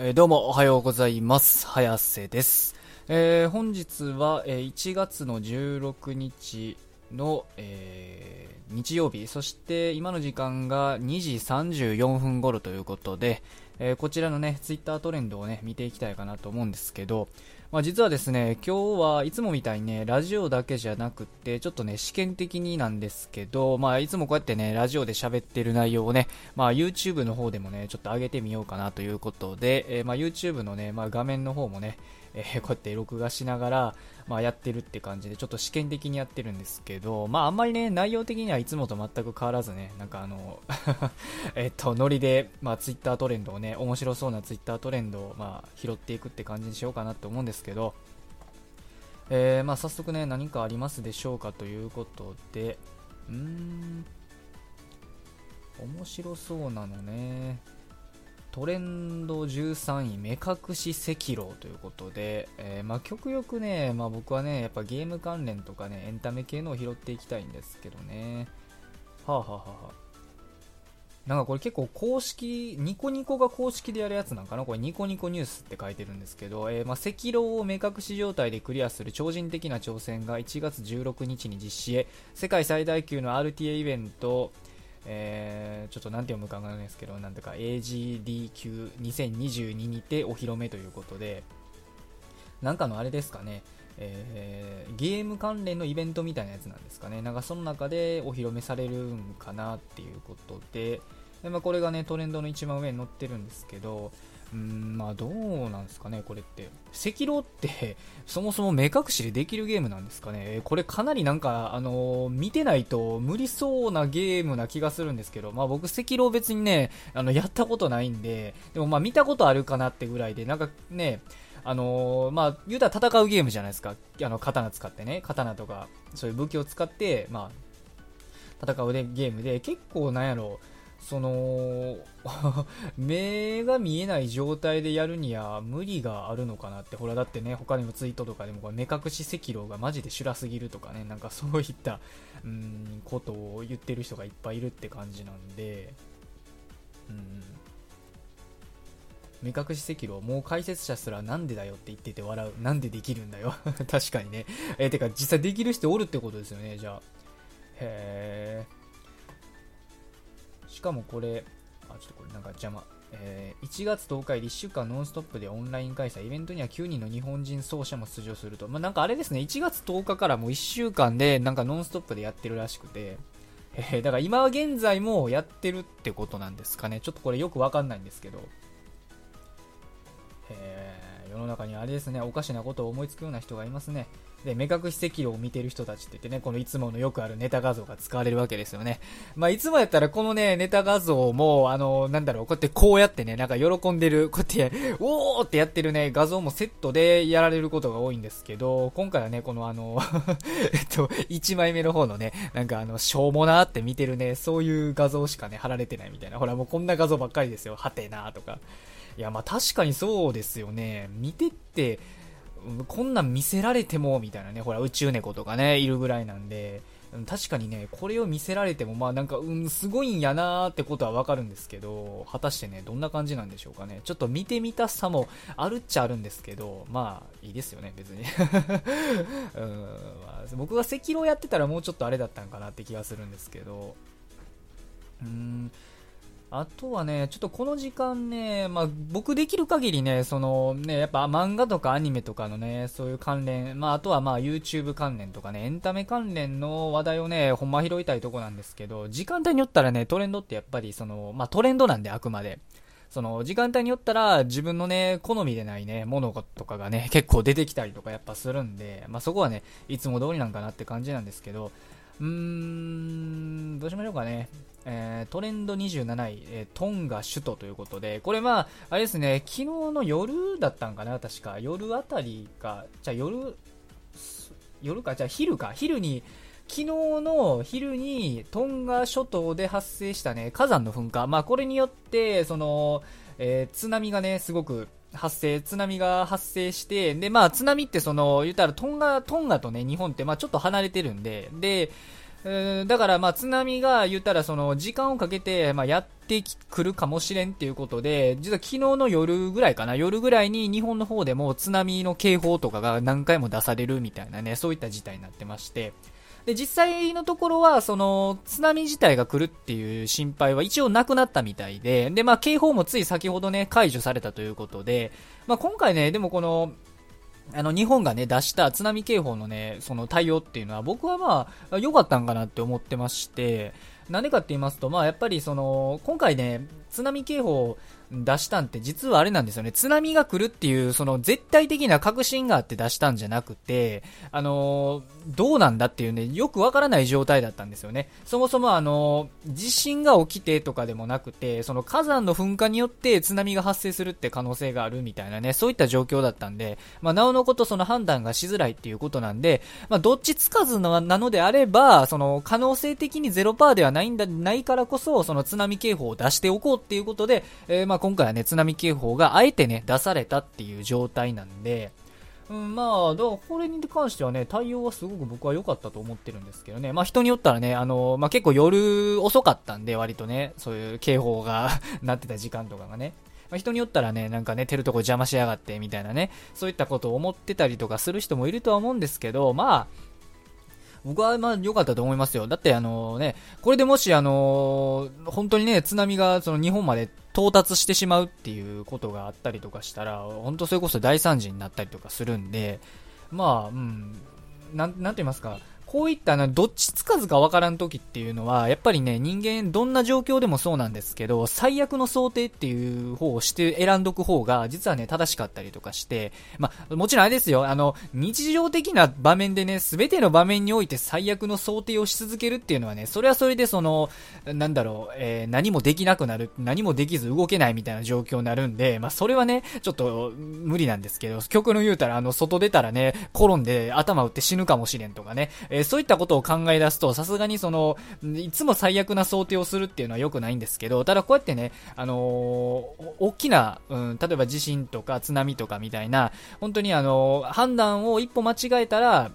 え、どうもおはようございます。早瀬です。えー、本日は、え、1月の16日の、えー、日曜日、そして今の時間が2時34分頃ということで、えこちらのね、ツイッタートレンドをね、見ていきたいかなと思うんですけど、まあ、実はですね、今日はいつもみたいにね、ラジオだけじゃなくて、ちょっとね、試験的になんですけど、まあ、いつもこうやってね、ラジオで喋ってる内容をね、まあ、YouTube の方でもね、ちょっと上げてみようかなということで、えー、まあ、YouTube のね、まあ、画面の方もね、えー、こうやって録画しながら、まあ、やってるって感じで、ちょっと試験的にやってるんですけど、まあ、あんまりね、内容的にはいつもと全く変わらずね、なんかあの えっと、ノリで、まあ、Twitter トレンドをね、面白そうな Twitter トレンドを、まあ、拾っていくって感じにしようかなと思うんですけど、えー、まあ、早速ね、何かありますでしょうかということで、うーん、面白そうなのね。トレンド13位、目隠し赤狼ということで、えー、まあ、極力ね、まあ、僕はね、やっぱゲーム関連とかね、エンタメ系のを拾っていきたいんですけどね。はあ、はあはあ、なんかこれ結構公式、ニコニコが公式でやるやつなんかな？これニコニコニュースって書いてるんですけど、えー、まあ、赤狼を目隠し状態でクリアする超人的な挑戦が1月16日に実施へ、世界最大級の RTA イベント、えー、ちょっと何て読むかわからないですけど、なんとか AGDQ2022 にてお披露目ということで、なんかのあれですかね、えー、ゲーム関連のイベントみたいなやつなんですかね。なんかその中でお披露目されるんかなっていうことで、でまあ、これがね、トレンドの一番上に載ってるんですけど、うん、まあどうなんですかね、これって。赤狼って、そもそも目隠しでできるゲームなんですかね。これかなりなんか、あのー、見てないと無理そうなゲームな気がするんですけど、まあ僕赤狼別にね、あの、やったことないんで、でもまあ見たことあるかなってぐらいで、なんかね、あのー、まあ、言うたら戦うゲームじゃないですか。あの、刀使ってね、刀とか、そういう武器を使って、まあ、戦うでゲームで、結構なんやろう、その 目が見えない状態でやるには無理があるのかなって。ほらだってね他にもツイートとかでも目隠し赤狼がマジで修羅すぎるとかね。なんかそういったうんことを言ってる人がいっぱいいるって感じなんで。うん目隠し赤狼もう解説者すらなんでだよって言ってて笑う。なんでできるんだよ。確かにね。え、てか実際できる人おるってことですよねじゃあ。へえしかもこれ、あ、ちょっとこれなんか邪魔。えー、1月10日より1週間ノンストップでオンライン開催、イベントには9人の日本人奏者も出場すると。まあ、なんかあれですね、1月10日からもう1週間でなんかノンストップでやってるらしくて、えー、だから今現在もやってるってことなんですかね。ちょっとこれよくわかんないんですけど。えー、世の中にあれですね、おかしなことを思いつくような人がいますね。で、目隠し赤狼を見てる人たちって言ってね、このいつものよくあるネタ画像が使われるわけですよね。まあ、いつもやったらこのね、ネタ画像も、あの、なんだろう、こうやってこうやってね、なんか喜んでる、こうやって、おーってやってるね、画像もセットでやられることが多いんですけど、今回はね、このあの えっと、1枚目の方のね、なんかあの、しょうもなーって見てるね、そういう画像しかね、貼られてないみたいな。ほら、もうこんな画像ばっかりですよ。はてなーとか。いや、まあ確かにそうですよね。見てって、こんなん見せられても、みたいなね、ほら、宇宙猫とかね、いるぐらいなんで、確かにね、これを見せられても、まあなんか、うん、すごいんやなーってことはわかるんですけど、果たしてね、どんな感じなんでしょうかね。ちょっと見てみたさもあるっちゃあるんですけど、まあ、いいですよね、別に。うんまあ、僕が赤狼やってたらもうちょっとあれだったんかなって気がするんですけど、うーん、あとはね、ちょっとこの時間ね、まあ、僕できる限りね、そのね、やっぱ漫画とかアニメとかのね、そういう関連、まあ、あとはまあ YouTube 関連とかね、エンタメ関連の話題をね、ほんま拾いたいとこなんですけど、時間帯によったらね、トレンドってやっぱりその、まあトレンドなんであくまで。その、時間帯によったら自分のね、好みでないね、ものとかがね、結構出てきたりとかやっぱするんで、まあそこはね、いつも通りなんかなって感じなんですけど、うーん、どうしましょうかね。えー、トレンド27位、えー、トンガ首都ということで、これまあ、あれですね、昨日の夜だったんかな、確か。夜あたりか、じゃ夜、夜か、じゃあ昼か、昼に、昨日の昼にトンガ諸島で発生したね、火山の噴火。まあこれによって、その、えー、津波がね、すごく発生、津波が発生して、で、まあ津波ってその、言ったらトンガ、トンガとね、日本ってまあちょっと離れてるんで、で、えーだからまあ津波が言ったらその時間をかけてまあやってくるかもしれんっていうことで、実は昨日の夜ぐらいかな、夜ぐらいに日本の方でも津波の警報とかが何回も出されるみたいなね、そういった事態になってまして、で、実際のところは、その、津波自体が来るっていう心配は一応なくなったみたいで、で、まあ、警報もつい先ほどね、解除されたということで、まあ、今回ね、でもこの、あの、日本がね、出した津波警報のね、その対応っていうのは、僕はまあ、良かったんかなって思ってまして、なんでかって言いますと、まあ、やっぱりその、今回ね、津波警報を出したんって実はあれなんですよね。津波が来るっていう、その絶対的な確信があって出したんじゃなくて、あのーどうなんだっていうね、よくわからない状態だったんですよね。そもそもあのー地震が起きてとかでもなくて、その火山の噴火によって津波が発生するって可能性があるみたいなね、そういった状況だったんで、まあ、なおのことその判断がしづらいっていうことなんで、まあ、どっちつかずのなのであれば、その可能性的に0%ではないんだ、ないからこそ、その津波警報を出しておこうっていうことで、えーまあ今回はね、津波警報があえてね、出されたっていう状態なんで、うん、まあ、だからこれに関してはね、対応はすごく僕は良かったと思ってるんですけどね。まあ人によったらね、あの、まあ結構夜遅かったんで、割とね、そういう警報が なってた時間とかがね。まあ人によったらね、なんか寝てるとこ邪魔しやがって、みたいなね、そういったことを思ってたりとかする人もいるとは思うんですけど、まあ、僕はまあ良かったと思いますよ。だってあのね、これでもしあの本当にね、津波がその日本まで到達してしまうっていうことがあったりとかしたら、本当それこそ大惨事になったりとかするんで、まあ、うん、なん、なんて言いますか、こういったな、どっちつかずかわからん時っていうのは、やっぱりね、人間どんな状況でもそうなんですけど、最悪の想定っていう方をして選んどく方が、実はね、正しかったりとかして、まあ、もちろんあれですよ、あの、日常的な場面でね、すべての場面において最悪の想定をし続けるっていうのはね、それはそれでその、なんだろう、えー何もできなくなる、何もできず動けないみたいな状況になるんで、まあ、それはね、ちょっと無理なんですけど、極論言うたら、あの、外出たらね、転んで頭打って死ぬかもしれんとかね、えーえそういったことを考え出すと、さすがにその、いつも最悪な想定をするっていうのは良くないんですけど、ただこうやってね、あのー大きな、うん、例えば地震とか津波とかみたいな、本当にあのー判断を一歩間違えたら、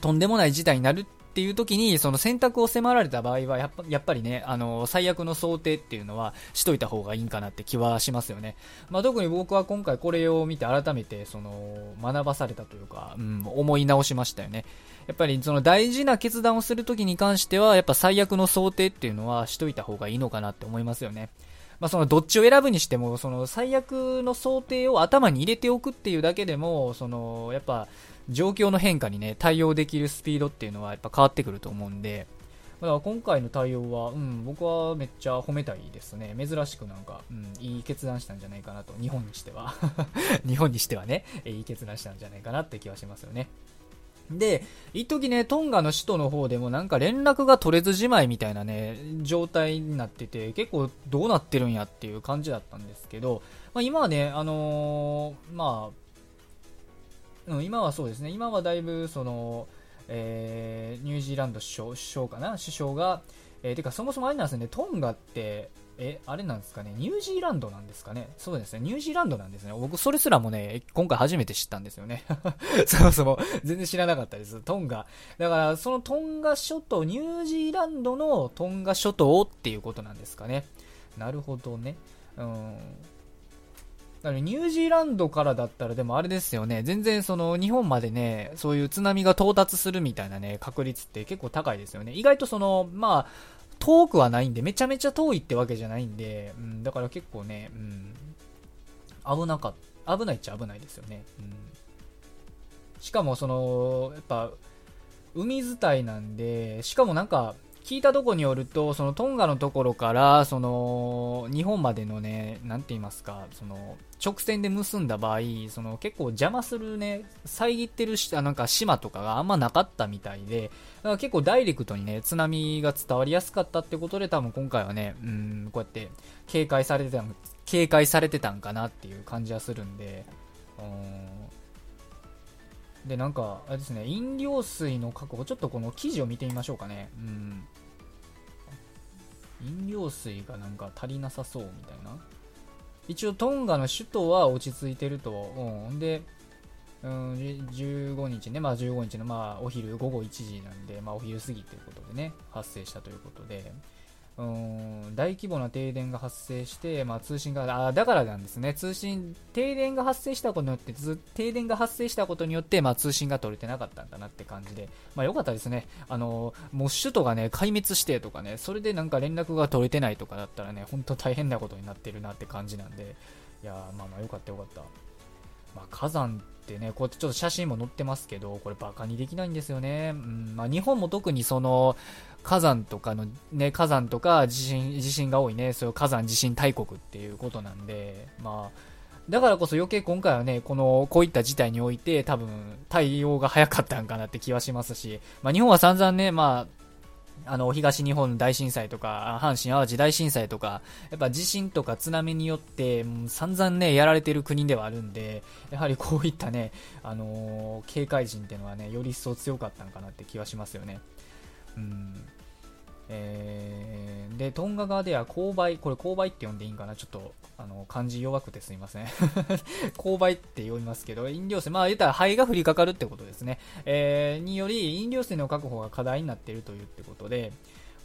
とんでもない事態になるっていう時に、その選択を迫られた場合は、やっぱやっぱりね、あの、最悪の想定っていうのはしといた方がいいんかなって気はしますよね。まあ、特に僕は今回これを見て改めて、その、学ばされたというか、うん、思い直しましたよね。やっぱりその大事な決断をするときに関しては、やっぱ最悪の想定っていうのはしといた方がいいのかなって思いますよね。まあ、そのどっちを選ぶにしても、その最悪の想定を頭に入れておくっていうだけでも、その、やっぱ、状況の変化にね、対応できるスピードっていうのはやっぱ変わってくると思うんで、だから今回の対応は、うん、僕はめっちゃ褒めたいですね。珍しくなんか、うん、いい決断したんじゃないかなと、日本にしては。日本にしてはね、いい決断したんじゃないかなって気はしますよね。で、一時ね、トンガの首都の方でもなんか連絡が取れずじまいみたいなね、状態になってて、結構どうなってるんやっていう感じだったんですけど、まあ、今はね、あのーまあ、うん、今はそうですね、今はだいぶその、えーニュージーランド首相首相かな？首相が、えーてかそもそもあれなんですね、トンガって、え、あれなんですかね、ニュージーランドなんですかね、そうですね、ニュージーランドなんですね、僕それすらもね、今回初めて知ったんですよね、そもそも。全然知らなかったです、トンガ、だからそのトンガ諸島、ニュージーランドのトンガ諸島っていうことなんですかね、なるほどね、うん。だからニュージーランドからだったらでもあれですよね、全然その日本までね、そういう津波が到達するみたいなね、確率って結構高いですよね。意外とその、まあ、遠くはないんで、めちゃめちゃ遠いってわけじゃないんで、うん、だから結構ね、うん、危なかっ危ないっちゃ危ないですよね。うん、しかもその、やっぱ、海伝いなんで、しかもなんか、聞いたとこによると、そのトンガのところから、その、日本までのね、なんて言いますか、その、直線で結んだ場合、その、結構邪魔するね、遮ってるし、あなんか島とかがあんまなかったみたいで、だから結構ダイレクトにね、津波が伝わりやすかったってことで、多分今回はね、うん、こうやって警戒されてたん、警戒されてたんかなっていう感じはするんで、うん。で、なんか、あれですね、飲料水の確保、ちょっとこの記事を見てみましょうかね。うん。飲料水がなんか足りなさそうみたいな。一応トンガの首都は落ち着いてると。うん。で、うん、15日ね、まあ15日のまあお昼午後1時なんで、まあお昼過ぎということでね、発生したということで、うん大規模な停電が発生して、まあ、通信があだからなんですね。通信停電が発生したことによって停電が発生したことによって、まあ、通信が取れてなかったんだなって感じで、まあ、よかったですね。あのもう首都がね壊滅してとかねそれでなんか連絡が取れてないとかだったらね本当大変なことになってるなって感じなんで。いやまあまあよかったよかった、まあ、火山ってね、こうやってちょっと写真も載ってますけど、これバカにできないんですよね。うん、まあ日本も特にその、火山とかの、ね、火山とか地震、地震が多いね、そういう火山地震大国っていうことなんで、まあ、だからこそ余計今回はね、この、こういった事態において多分対応が早かったんかなって気はしますし、まあ日本は散々ね、まあ、あの、東日本大震災とか、阪神淡路大震災とか、やっぱ地震とか津波によって、散々ね、やられてる国ではあるんで、やはりこういったね、あのー、警戒心っていうのはね、より一層強かったのかなって気はしますよね。うん。えー、で、トンガ側では勾配、これ勾配って呼んでいいんかな？ちょっと、あの、漢字弱くてすいません。勾配って呼びますけど、飲料水、まあ言ったら肺が降りかかるってことですね。えー、により、飲料水の確保が課題になっているというってことで、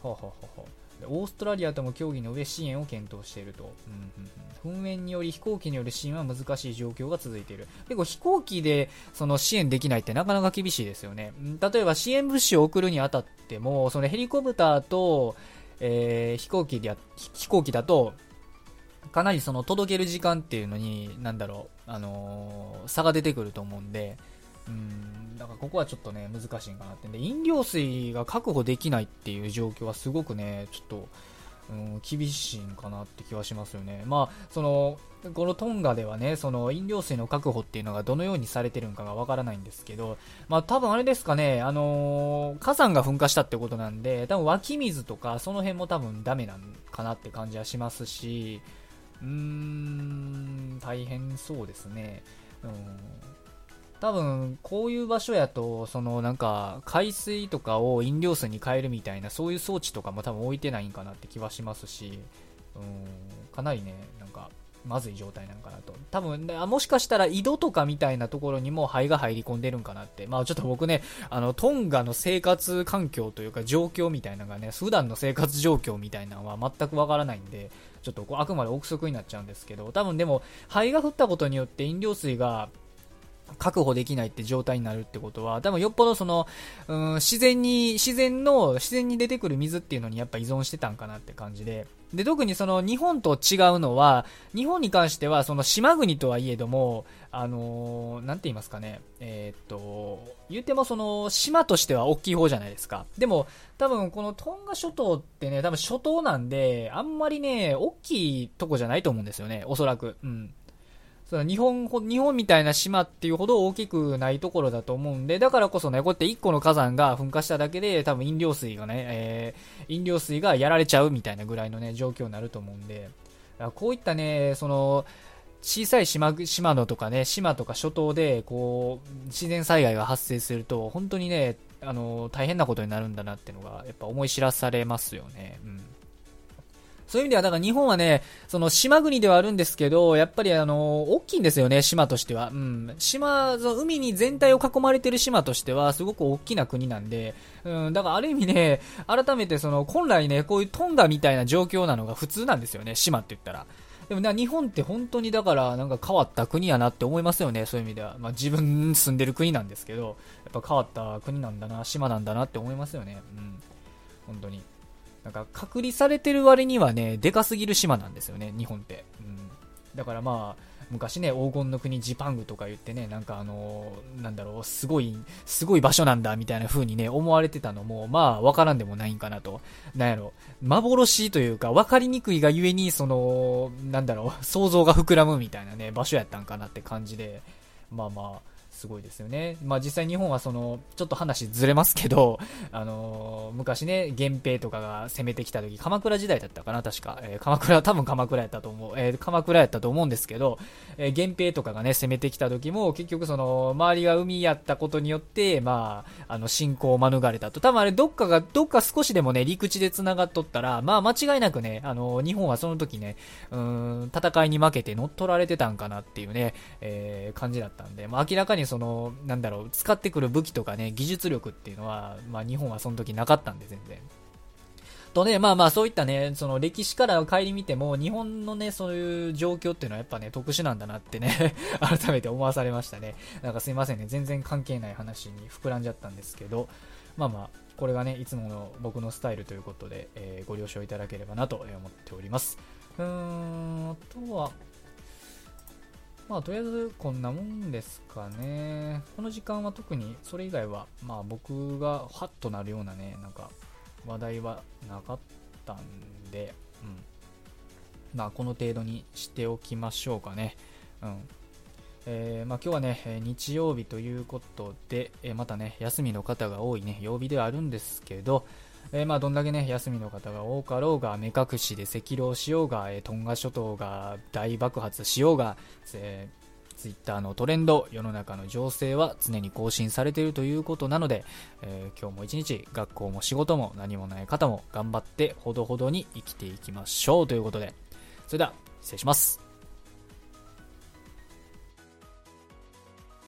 ほうほうほうほう。オーストラリアとも協議の上支援を検討していると、うんうんうん、噴煙により飛行機による支援は難しい状況が続いている。結構飛行機でその支援できないってなかなか厳しいですよね。例えば支援物資を送るにあたってもそのヘリコプターと、えー、飛行機で飛行機だとかなりその届ける時間っていうのに、なんだろう、あのー、差が出てくると思うんで、うん、だからここはちょっとね、難しいかなって。で、飲料水が確保できないっていう状況はすごくね、ちょっと、うん、厳しいんかなって気はしますよね。まあ、その、このトンガではね、その飲料水の確保っていうのがどのようにされてるのかがわからないんですけど、まあ多分あれですかね、あのー、火山が噴火したってことなんで、多分湧き水とかその辺も多分ダメなんかなって感じはしますし、うーん、大変そうですね。うん多分こういう場所やとそのなんか海水とかを飲料水に変えるみたいなそういう装置とかも多分置いてないんかなって気はしますしうんかなりねなんかまずい状態なのかなと。多分もしかしたら井戸とかみたいなところにも灰が入り込んでるんかなって。まあちょっと僕ねあのトンガの生活環境というか状況みたいなのがね普段の生活状況みたいなのは全くわからないんでちょっとこうあくまで憶測になっちゃうんですけど多分でも灰が降ったことによって飲料水が確保できないって状態になるってことは、多分よっぽどその、うん、自然に、自然の、自然に出てくる水っていうのにやっぱ依存してたんかなって感じで。で、特にその日本と違うのは、日本に関してはその島国とはいえども、あのー、なんて言いますかね、えー、っと、言ってもその島としては大きい方じゃないですか。でも、多分このトンガ諸島ってね、多分諸島なんで、あんまりね、大きいとこじゃないと思うんですよね、おそらく。うん。そ日本、日本みたいな島っていうほど大きくないところだと思うんで、だからこそね、こうやって1個の火山が噴火しただけで、多分飲料水がね、えー、飲料水がやられちゃうみたいなぐらいのね、状況になると思うんで、こういったね、その、小さい島、島のとかね、島とか諸島で、こう、自然災害が発生すると、本当にね、あの、大変なことになるんだなっていうのが、やっぱ思い知らされますよね。うん。そういう意味では、だから日本はね、その島国ではあるんですけど、やっぱりあの、大きいんですよね、島としては。うん。島、その海に全体を囲まれてる島としては、すごく大きな国なんで、うん、だからある意味ね、改めてその、本来ね、こういうトンガみたいな状況なのが普通なんですよね、島って言ったら。でもね、日本って本当にだからなんか変わった国やなって思いますよね、そういう意味では。まあ自分住んでる国なんですけど、やっぱ変わった国なんだな、島なんだなって思いますよね。うん。本当に。なんか隔離されてる割にはね、でかすぎる島なんですよね、日本って。うん。だからまあ、昔ね、黄金の国ジパングとか言ってね、なんかあのー、なんだろう、すごい、すごい場所なんだみたいな風にね、思われてたのも、まあ、わからんでもないんかなと。なんやろ、幻というか、わかりにくいがゆえに、その、なんだろう、想像が膨らむみたいなね、場所やったんかなって感じで、まあまあ、すごいですよね。まあ実際日本はその、ちょっと話ずれますけど、あのー、昔ね、源平とかが攻めてきた時、鎌倉時代だったかな、確か。えー、鎌倉、多分鎌倉やったと思う。えー、鎌倉やったと思うんですけど、えー、源平とかがね、攻めてきた時も、結局その、周りが海やったことによって、まあ、あの、侵攻を免れたと。多分あれ、どっかが、どっか少しでもね、陸地で繋がっとったら、まあ間違いなくね、あの、日本はその時ね、うん、戦いに負けて乗っ取られてたんかなっていうね、えー、感じだったんで、まあ明らかにその、なんだろう、使ってくる武器とかね、技術力っていうのは、まあ日本はその時なかったんで全然。とね、まあまあそういったね、その歴史から帰り見ても、日本のね、そういう状況っていうのはやっぱね、特殊なんだなってね 改めて思わされましたね。なんかすいませんね、全然関係ない話に膨らんじゃったんですけど、まあまあ、これがね、いつもの僕のスタイルということで、えー、ご了承いただければなと思っております。うーん、あとは、まあ、とりあえずこんなもんですかね。この時間は特にそれ以外は、まあ僕がハッとなるようなね、なんか話題はなかったんで、うん。まあ、この程度にしておきましょうかね。うん。えー、まあ、今日はね、日曜日ということで、え、またね、休みの方が多いね、曜日ではあるんですけど、えー、まあ、どんだけね、休みの方が多かろうが、目隠しで赤狼しようが、えー、トンガ諸島が大爆発しようが、えーツイッターのトレンド、世の中の情勢は常に更新されているということなので、えー、今日も一日学校も仕事も何もない方も頑張ってほどほどに生きていきましょうということで、それでは失礼します。